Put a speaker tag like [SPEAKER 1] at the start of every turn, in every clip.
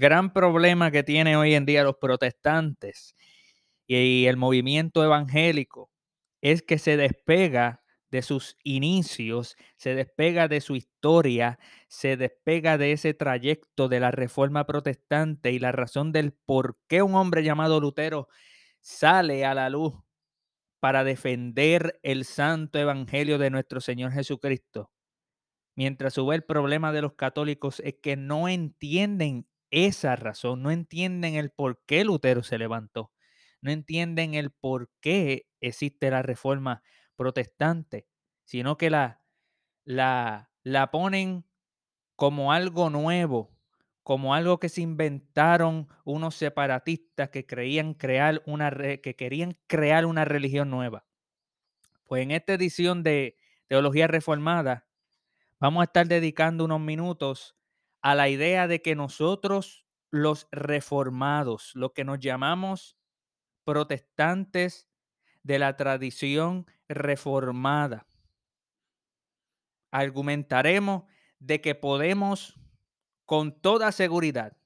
[SPEAKER 1] Gran problema que tienen hoy en día los protestantes y el movimiento evangélico es que se despega de sus inicios, se despega de su historia, se despega de ese trayecto de la reforma protestante y la razón del por qué un hombre llamado Lutero sale a la luz para defender el santo evangelio de nuestro Señor Jesucristo. Mientras sube el problema de los católicos es que no entienden esa razón, no entienden el por qué Lutero se levantó, no entienden el por qué existe la reforma protestante, sino que la, la, la ponen como algo nuevo, como algo que se inventaron unos separatistas que creían crear una que querían crear una religión nueva. Pues en esta edición de Teología Reformada vamos a estar dedicando unos minutos a la idea de que nosotros los reformados, lo que nos llamamos protestantes de la tradición reformada, argumentaremos de que podemos con toda seguridad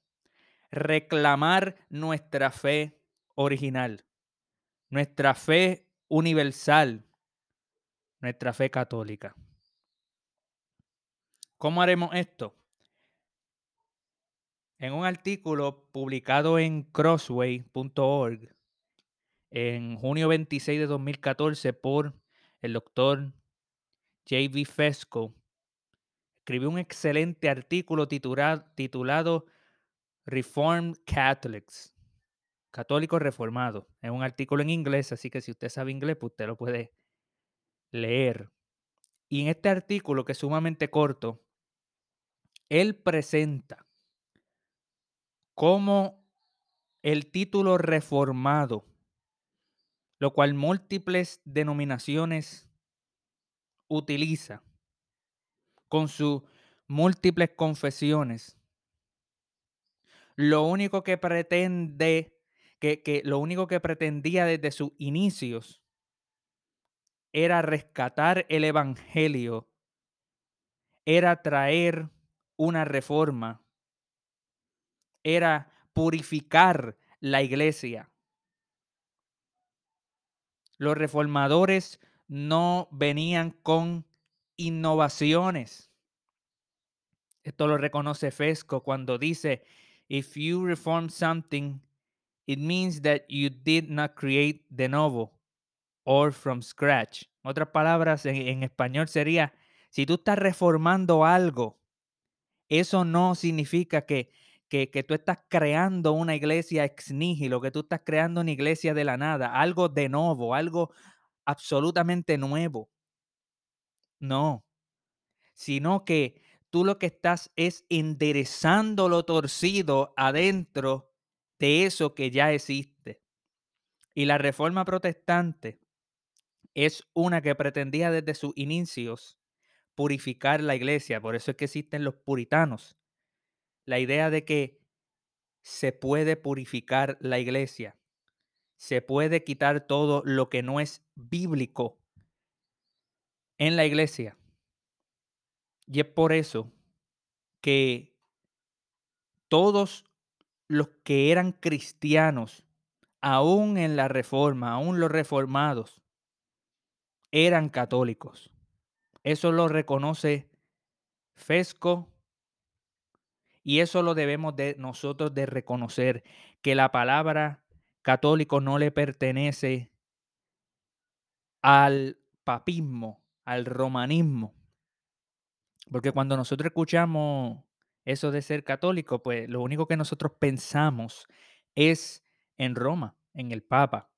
[SPEAKER 1] reclamar nuestra fe original, nuestra fe universal, nuestra fe católica. ¿Cómo haremos esto? En un artículo publicado en crossway.org en junio 26 de 2014 por el doctor J.V. Fesco, escribió un excelente artículo titulado, titulado Reformed Catholics, Católicos Reformados. Es un artículo en inglés, así que si usted sabe inglés, pues usted lo puede leer. Y en este artículo, que es sumamente corto, él presenta cómo el título reformado, lo cual múltiples denominaciones utiliza con sus múltiples confesiones, lo único que pretende, que, que lo único que pretendía desde sus inicios era rescatar el Evangelio, era traer una reforma, era purificar la iglesia. Los reformadores no venían con innovaciones. Esto lo reconoce Fesco cuando dice, if you reform something, it means that you did not create de nuevo or from scratch. Otras palabras en, en español sería, si tú estás reformando algo, eso no significa que, que, tú estás creando una iglesia ex nihilo, que tú estás creando una iglesia de la nada, algo de nuevo, algo absolutamente nuevo. No, sino que tú lo que estás es enderezando lo torcido adentro de eso que ya existe. Y la reforma protestante es una que pretendía desde sus inicios purificar la iglesia. Por eso es que existen los puritanos. La idea de que se puede purificar la iglesia. Se puede quitar todo lo que no es bíblico en la iglesia. Y es por eso que todos los que eran cristianos, aún en la reforma, aún los reformados, eran católicos. Eso lo reconoce Fesco y eso lo debemos de nosotros de reconocer, que la palabra católico no le pertenece al papismo, al romanismo. Porque cuando nosotros escuchamos eso de ser católico, pues lo único que nosotros pensamos es en Roma, en el Papa.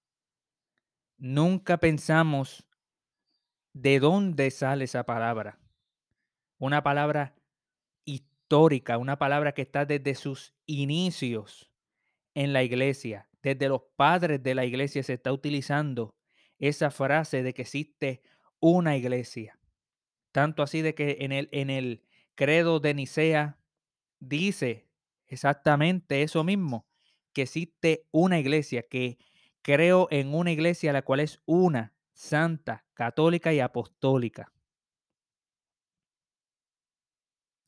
[SPEAKER 1] Nunca pensamos de dónde sale esa palabra. Una palabra histórica, una palabra que está desde sus inicios en la iglesia, desde los padres de la iglesia se está utilizando esa frase de que existe una iglesia. Tanto así de que en el, en el credo de Nicea dice exactamente eso mismo, que existe una iglesia, que creo en una iglesia la cual es una, santa, católica y apostólica.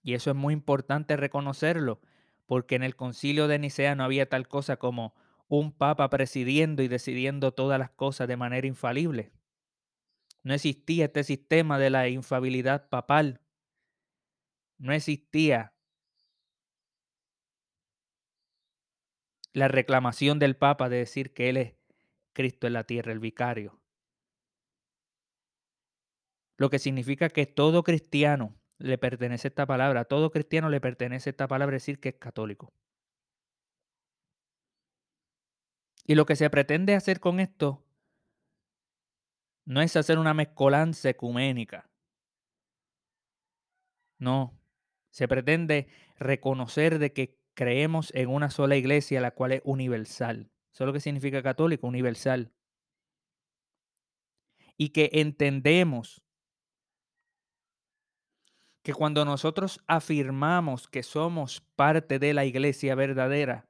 [SPEAKER 1] Y eso es muy importante reconocerlo, porque en el concilio de Nicea no había tal cosa como un papa presidiendo y decidiendo todas las cosas de manera infalible. No existía este sistema de la infabilidad papal. No existía la reclamación del papa de decir que él es Cristo en la tierra, el vicario. Lo que significa que todo cristiano le pertenece esta palabra, a todo cristiano le pertenece esta palabra decir que es católico. Y lo que se pretende hacer con esto no es hacer una mezcolanza ecuménica. No, se pretende reconocer de que creemos en una sola iglesia, la cual es universal. Eso es lo que significa católico, universal. Y que entendemos que cuando nosotros afirmamos que somos parte de la iglesia verdadera,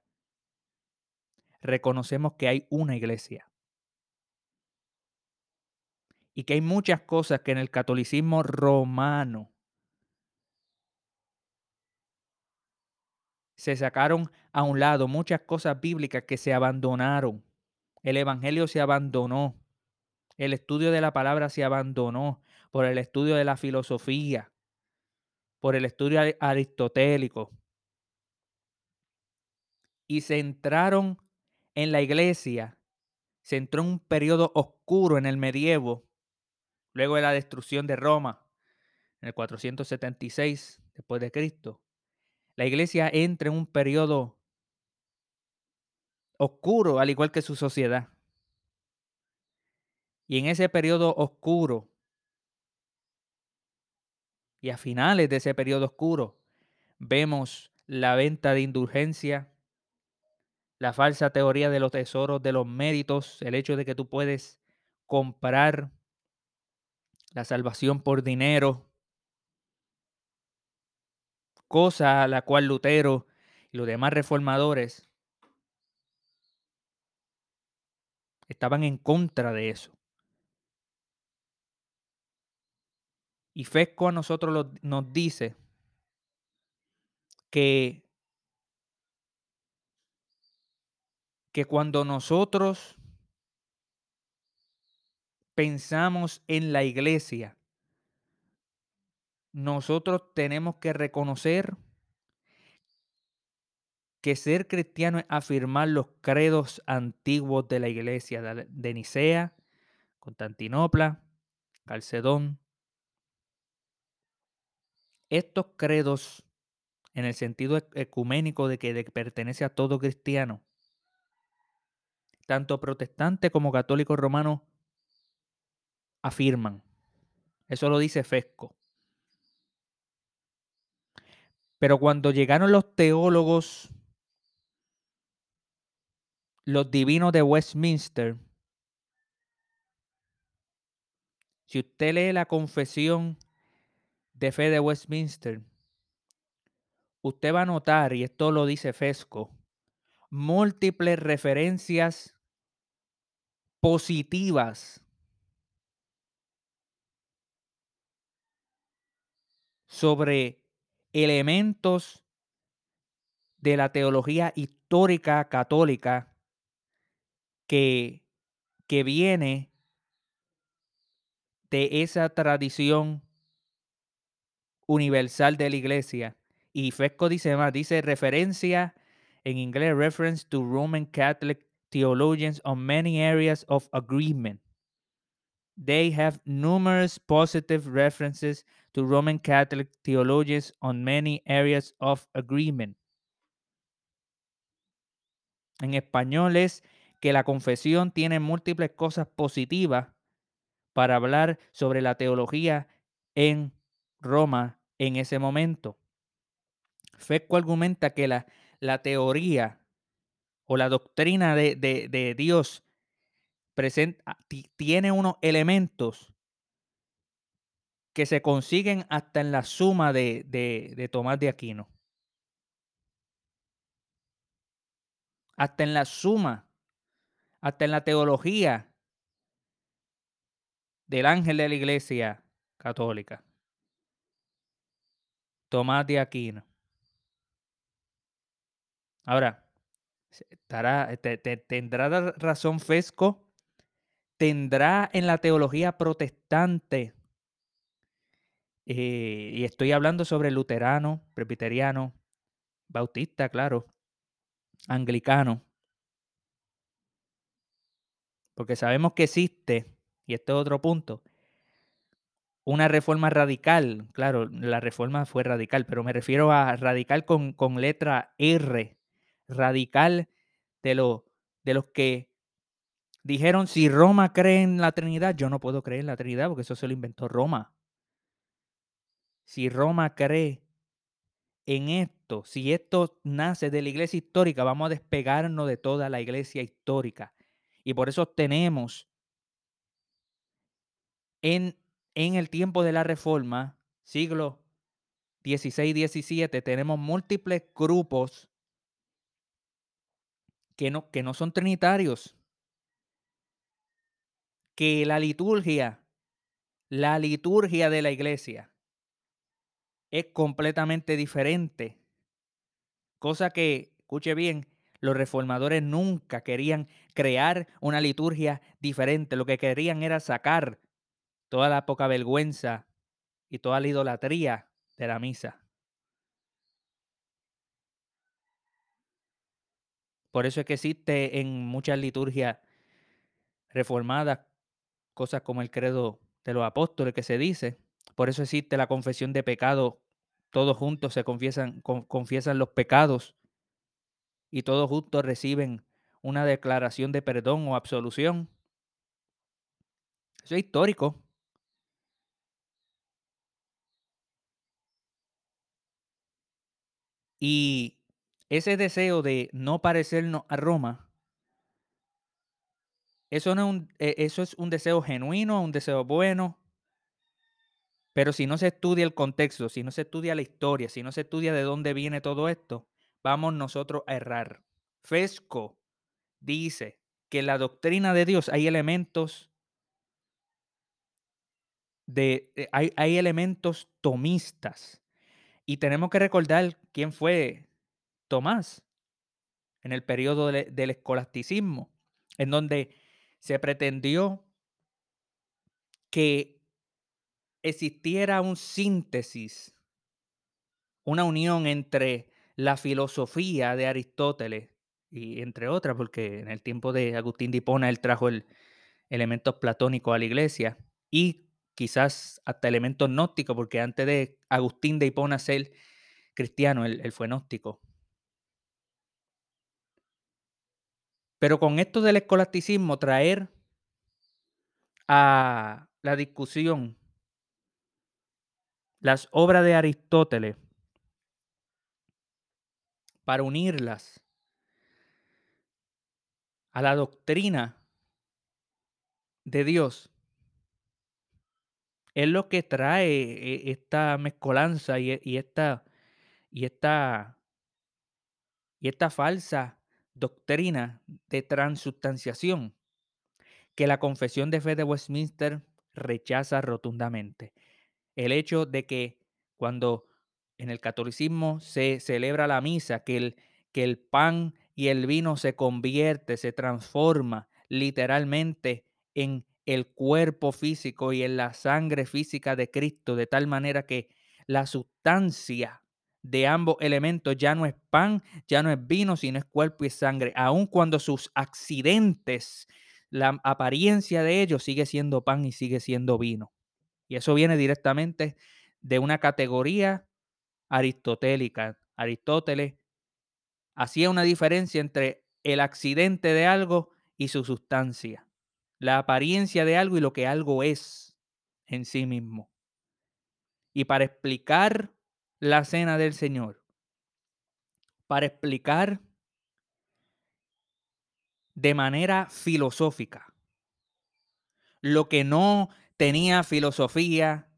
[SPEAKER 1] reconocemos que hay una iglesia. Y que hay muchas cosas que en el catolicismo romano se sacaron a un lado, muchas cosas bíblicas que se abandonaron. El Evangelio se abandonó. El estudio de la palabra se abandonó por el estudio de la filosofía, por el estudio aristotélico. Y se entraron en la iglesia, se entró en un periodo oscuro en el medievo, luego de la destrucción de Roma, en el 476 después de Cristo la iglesia entra en un periodo oscuro, al igual que su sociedad. Y en ese periodo oscuro, y a finales de ese periodo oscuro, vemos la venta de indulgencia, la falsa teoría de los tesoros, de los méritos, el hecho de que tú puedes comprar la salvación por dinero, cosa a la cual Lutero y los demás reformadores estaban en contra de eso. Y Fesco a nosotros nos dice que, que cuando nosotros pensamos en la iglesia, nosotros tenemos que reconocer que ser cristiano es afirmar los credos antiguos de la iglesia de Nicea, Constantinopla, Calcedón. Estos credos, en el sentido ecuménico de que pertenece a todo cristiano, tanto protestante como católico romano, afirman. Eso lo dice Fesco. Pero cuando llegaron los teólogos, los divinos de Westminster, si usted lee la confesión de fe de Westminster, usted va a notar, y esto lo dice Fesco, múltiples referencias positivas sobre elementos de la teología histórica católica que, que viene de esa tradición universal de la iglesia. Y Fesco dice más, dice referencia en inglés, reference to Roman Catholic theologians on many areas of agreement. They have numerous positive references to Roman Catholic theologians on many areas of agreement. En español es que la confesión tiene múltiples cosas positivas para hablar sobre la teología en Roma en ese momento. Fesco argumenta que la, la teoría o la doctrina de, de, de Dios presenta, tiene unos elementos que se consiguen hasta en la suma de, de, Tomás de Aquino. Hasta en la suma, hasta en la teología del ángel de la iglesia católica. Tomás de Aquino. Ahora, estará, tendrá razón Fesco, tendrá en la teología protestante, eh, y estoy hablando sobre luterano, presbiteriano, bautista, claro, anglicano, porque sabemos que existe, y este es otro punto, una reforma radical, claro, la reforma fue radical, pero me refiero a radical con, con letra R, radical de, lo, de los que dijeron, si Roma cree en la Trinidad, yo no puedo creer en la Trinidad porque eso se lo inventó Roma. Si Roma cree en esto, si esto nace de la iglesia histórica, vamos a despegarnos de toda la iglesia histórica. Y por eso tenemos en en el tiempo de la Reforma, siglo XVI y XVII, tenemos múltiples grupos que no, que no son trinitarios, que la liturgia, la liturgia de la iglesia es completamente diferente. Cosa que, escuche bien, los reformadores nunca querían crear una liturgia diferente. Lo que querían era sacar toda la poca vergüenza y toda la idolatría de la misa. Por eso es que existe en muchas liturgias reformadas cosas como el credo de los apóstoles que se dice. Por eso existe la confesión de pecado. Todos juntos se confiesan, confiesan los pecados y todos juntos reciben una declaración de perdón o absolución. Eso es histórico. Y ese deseo de no parecernos a Roma, eso, no es un, e, eso es un deseo genuino, un deseo bueno, pero si no se estudia el contexto, si no se estudia la historia, si no se estudia de dónde viene todo esto, vamos nosotros a errar. Fesco dice que en la doctrina de Dios hay elementos de eh, hay, hay elementos tomistas. Y tenemos que recordar quién fue Tomás en el periodo del escolasticismo, en donde se pretendió que existiera un síntesis, una unión entre la filosofía de Aristóteles y entre otras, porque en el tiempo de Agustín de Hipona él trajo el elementos platónicos a la iglesia y quizás hasta elementos gnósticos, porque antes de Agustín de Hipona ser cristiano, él fue gnóstico. Pero con esto del escolasticismo, traer a la discusión las obras de Aristóteles para unirlas a la doctrina de Dios es lo que trae eh, esta mezcolanza y, y esta y esta y esta falsa doctrina de transubstanciación que la confesión de fe de Westminster rechaza rotundamente. El hecho de que cuando en el catolicismo se celebra la misa, que el, que el pan y el vino se convierte, se transforma literalmente en el cuerpo físico y en la sangre física de Cristo, de tal manera que la sustancia de ambos elementos ya no es pan, ya no es vino, sino es cuerpo y sangre, aun cuando sus accidentes, la apariencia de ellos sigue siendo pan y sigue siendo vino. Y eso viene directamente de una categoría aristotélica. Aristóteles hacía una diferencia entre el accidente de algo y su sustancia, la apariencia de algo y lo que algo es en sí mismo. Y para explicar la cena del Señor para explicar de manera filosófica lo que no tenía filosofía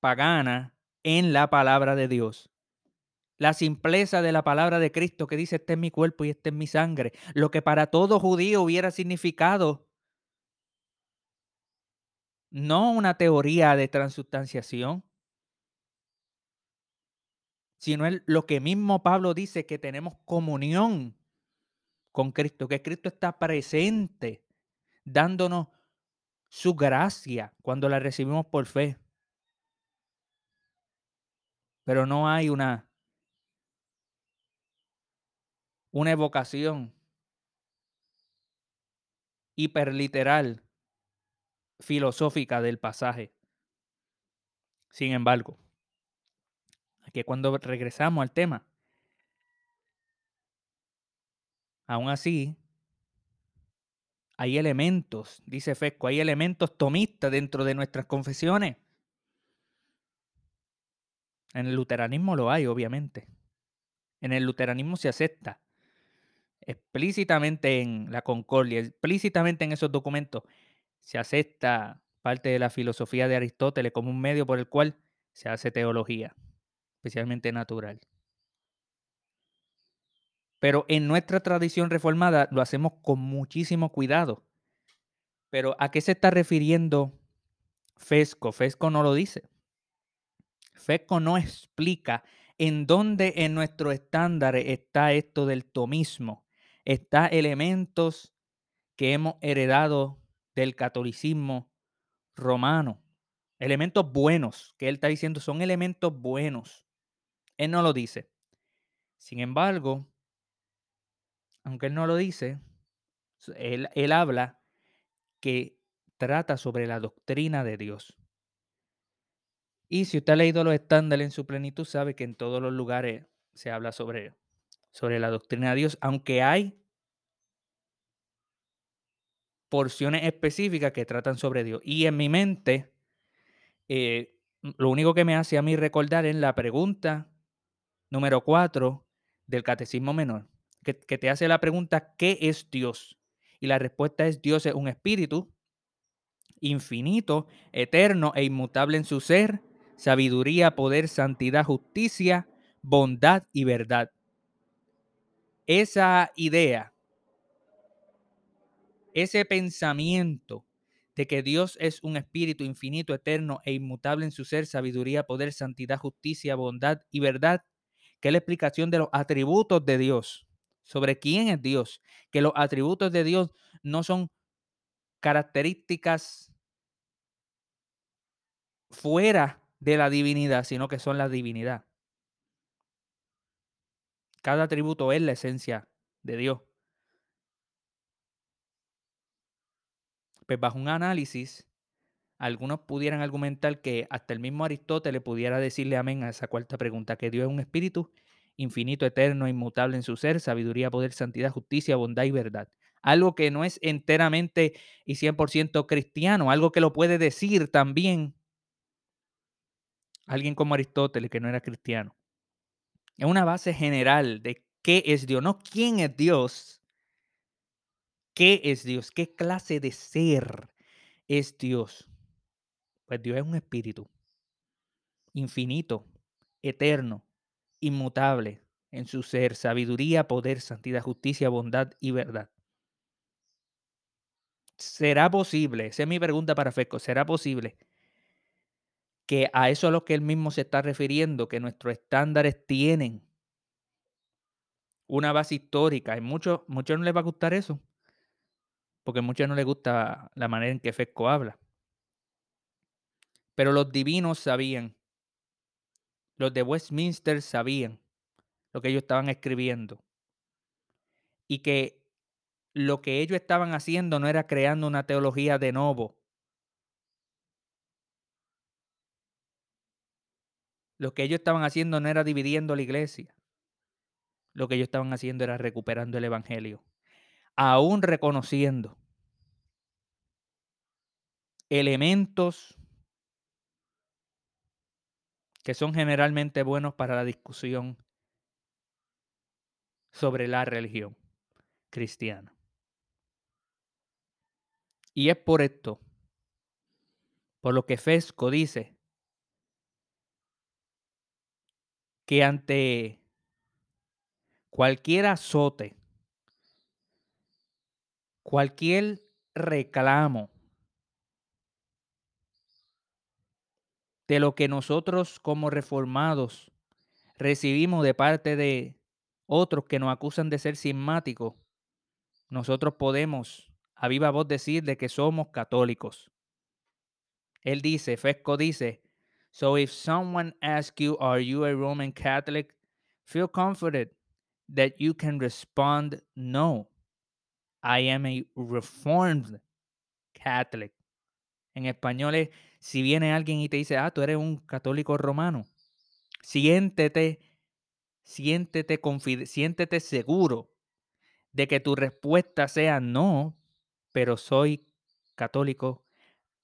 [SPEAKER 1] pagana en la palabra de Dios. La simpleza de la palabra de Cristo que dice, este es mi cuerpo y este es mi sangre. Lo que para todo judío hubiera significado no una teoría de transustanciación, sino es lo que mismo Pablo dice, que tenemos comunión con Cristo, que Cristo está presente, dándonos su gracia cuando la recibimos por fe. Pero no hay una, una evocación hiperliteral, filosófica del pasaje. Sin embargo, que cuando regresamos al tema, aún así, hay elementos, dice Fesco, hay elementos tomistas dentro de nuestras confesiones. En el luteranismo lo hay, obviamente. En el luteranismo se acepta explícitamente en la concordia, explícitamente en esos documentos, se acepta parte de la filosofía de Aristóteles como un medio por el cual se hace teología, especialmente natural. Pero en nuestra tradición reformada lo hacemos con muchísimo cuidado. Pero ¿a qué se está refiriendo Fesco? Fesco no lo dice. Fesco no explica en dónde en nuestro estándar está esto del tomismo. Está elementos que hemos heredado del catolicismo romano. Elementos buenos, que él está diciendo son elementos buenos. Él no lo dice. Sin embargo, aunque él no lo dice, él, habla que trata sobre la doctrina de Dios. Y si usted ha leído los estándares en su plenitud, sabe que en todos los lugares se habla sobre, sobre la doctrina de Dios, aunque hay porciones específicas que tratan sobre Dios. Y en mi mente, eh, lo único que me hace a mí recordar es la pregunta número cuatro del Catecismo Menor que, te hace la pregunta, ¿qué es Dios? Y la respuesta es Dios es un espíritu infinito, eterno e inmutable en su ser, sabiduría, poder, santidad, justicia, bondad y verdad. Esa idea, ese pensamiento de que Dios es un espíritu infinito, eterno e inmutable en su ser, sabiduría, poder, santidad, justicia, bondad y verdad, que es la explicación de los atributos de Dios sobre quién es Dios, que los atributos de Dios no son características fuera de la divinidad, sino que son la divinidad. Cada atributo es la esencia de Dios. Pues bajo un análisis, algunos pudieran argumentar que hasta el mismo Aristóteles pudiera decirle amén a esa cuarta pregunta, que Dios es un espíritu infinito, eterno, inmutable en su ser, sabiduría, poder, santidad, justicia, bondad y verdad. Algo que no es enteramente y 100% cristiano, algo que lo puede decir también alguien como Aristóteles, que no era cristiano. Es una base general de qué es Dios, no quién es Dios, qué es Dios, qué clase de ser es Dios. Pues Dios es un espíritu infinito, eterno, inmutable en su ser, sabiduría, poder, santidad, justicia, bondad y verdad. ¿Será posible? Esa es mi pregunta para Fesco. ¿Será posible que a eso a lo que él mismo se está refiriendo, que nuestros estándares tienen una base histórica? A muchos, muchos no les va a gustar eso, porque a muchos no les gusta la manera en que Fesco habla. Pero los divinos sabían los de Westminster sabían lo que ellos estaban escribiendo y que lo que ellos estaban haciendo no era creando una teología de nuevo. Lo que ellos estaban haciendo no era dividiendo la iglesia. Lo que ellos estaban haciendo era recuperando el Evangelio. Aún reconociendo elementos que son generalmente buenos para la discusión sobre la religión cristiana. Y es por esto, por lo que Fesco dice, que ante cualquier azote, cualquier reclamo de lo que nosotros como reformados recibimos de parte de otros que nos acusan de ser cismáticos, nosotros podemos a viva voz decir de que somos católicos. Él dice, Fesco dice, so if someone asks you, are you a Roman Catholic? Feel confident that you can respond, no, I am a Reformed Catholic. En español es, si viene alguien y te dice, ah, tú eres un católico romano, siéntete, siéntete, siéntete seguro de que tu respuesta sea no, pero soy católico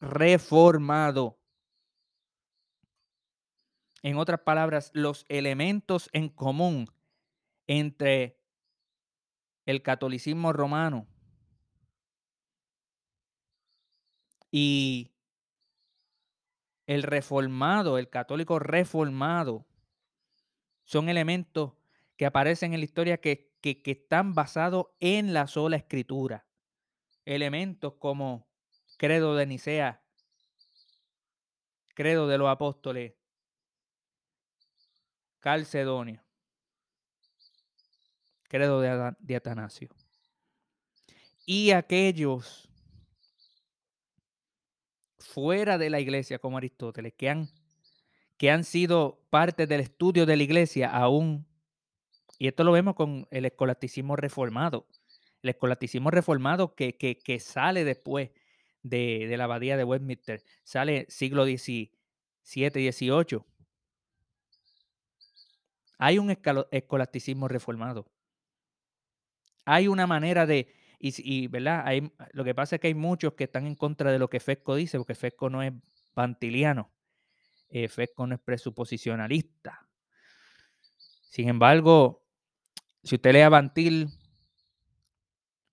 [SPEAKER 1] reformado. En otras palabras, los elementos en común entre el catolicismo romano y el reformado, el católico reformado, son elementos que aparecen en la historia que, que, están basados en la sola escritura. Elementos como credo de Nicea, credo de los apóstoles, Calcedonio, credo de Atanasio. Y aquellos fuera de la iglesia como Aristóteles, que han, que han sido parte del estudio de la iglesia aún, y esto lo vemos con el escolasticismo reformado, el escolasticismo reformado que, que, sale después de, de, la abadía de Westminster, sale siglo XVII, XVIII. Hay un escolasticismo reformado. Hay una manera de, y, ¿verdad? Hay, lo que pasa es que hay muchos que están en contra de lo que Fesco dice, porque Fesco no es pantiliano. Eh, Fesco no es presuposicionalista. Sin embargo, si usted lee a Bantil,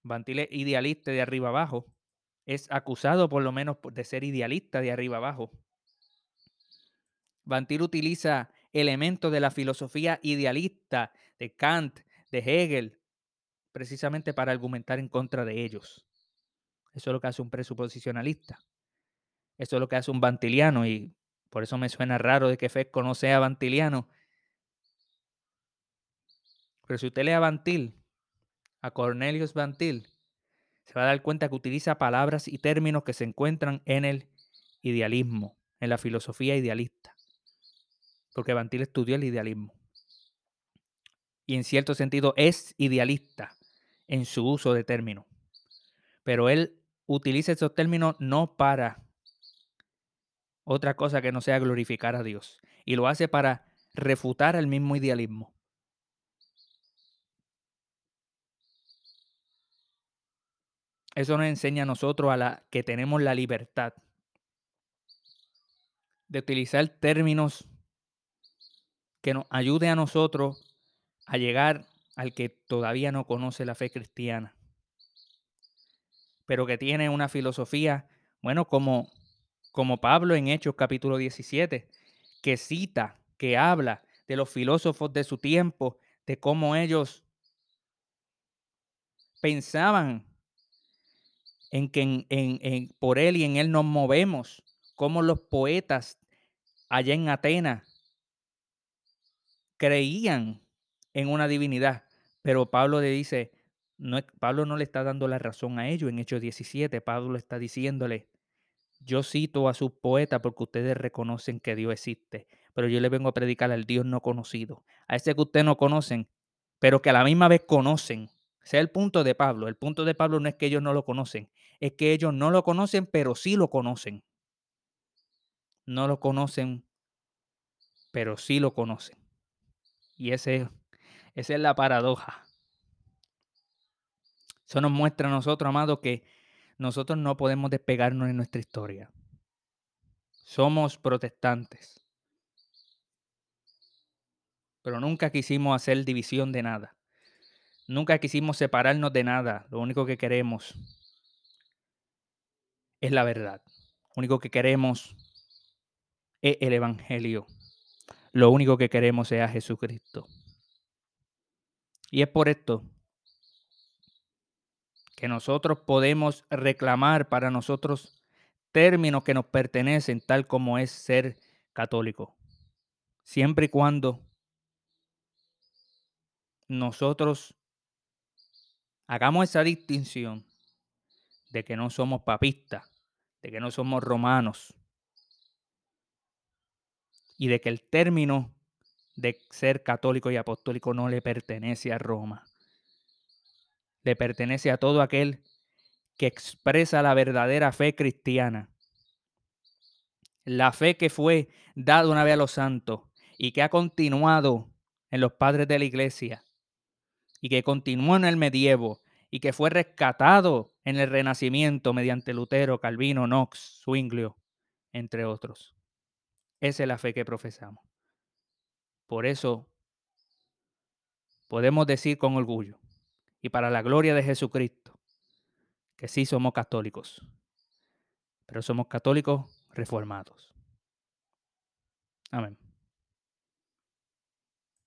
[SPEAKER 1] Bantil es idealista de arriba abajo. Es acusado por lo menos de ser idealista de arriba abajo. Bantil utiliza elementos de la filosofía idealista de Kant, de Hegel, precisamente para argumentar en contra de ellos. Eso es lo que hace un presuposicionalista. Eso es lo que hace un bantiliano y por eso me suena raro de que Fesco no sea bantiliano. Pero si usted lee a Bantil, a Cornelius Bantil, se va a dar cuenta que utiliza palabras y términos que se encuentran en el idealismo, en la filosofía idealista. Porque Bantil estudió el idealismo. Y en cierto sentido es idealista en su uso de términos. Pero él utiliza esos términos no para otra cosa que no sea glorificar a Dios. Y lo hace para refutar el mismo idealismo. Eso nos enseña a nosotros a la que tenemos la libertad de utilizar términos que nos ayude a nosotros a llegar al que todavía no conoce la fe cristiana, pero que tiene una filosofía, bueno, como, como Pablo en Hechos capítulo 17, que cita, que habla de los filósofos de su tiempo, de cómo ellos pensaban en que en, en, por él y en él nos movemos, como los poetas allá en Atenas creían en una divinidad. Pero Pablo le dice, Pablo no le está dando la razón a ellos en Hechos 17. Pablo está diciéndole, yo cito a sus poetas porque ustedes reconocen que Dios existe, pero yo le vengo a predicar al Dios no conocido, a ese que ustedes no conocen, pero que a la misma vez conocen. Ese es el punto de Pablo. El punto de Pablo no es que ellos no lo conocen, es que ellos no lo conocen, pero sí lo conocen. No lo conocen, pero sí lo conocen. Y ese es esa es la paradoja. Eso nos muestra a nosotros, amados, que nosotros no podemos despegarnos de nuestra historia. Somos protestantes. Pero nunca quisimos hacer división de nada. Nunca quisimos separarnos de nada. Lo único que queremos es la verdad. Lo único que queremos es el Evangelio. Lo único que queremos es a Jesucristo. Y es por esto que nosotros podemos reclamar para nosotros términos que nos pertenecen, tal como es ser católico. Siempre y cuando nosotros hagamos esa distinción de que no somos papistas, de que no somos romanos y de que el término de ser católico y apostólico no le pertenece a Roma. Le pertenece a todo aquel que expresa la verdadera fe cristiana. La fe que fue dada una vez a los santos y que ha continuado en los padres de la iglesia y que continuó en el medievo y que fue rescatado en el Renacimiento mediante Lutero, Calvino, Knox, Zwinglio, entre otros. Esa es la fe que profesamos. Por eso podemos decir con orgullo y para la gloria de Jesucristo que sí somos católicos, pero somos católicos reformados. Amén.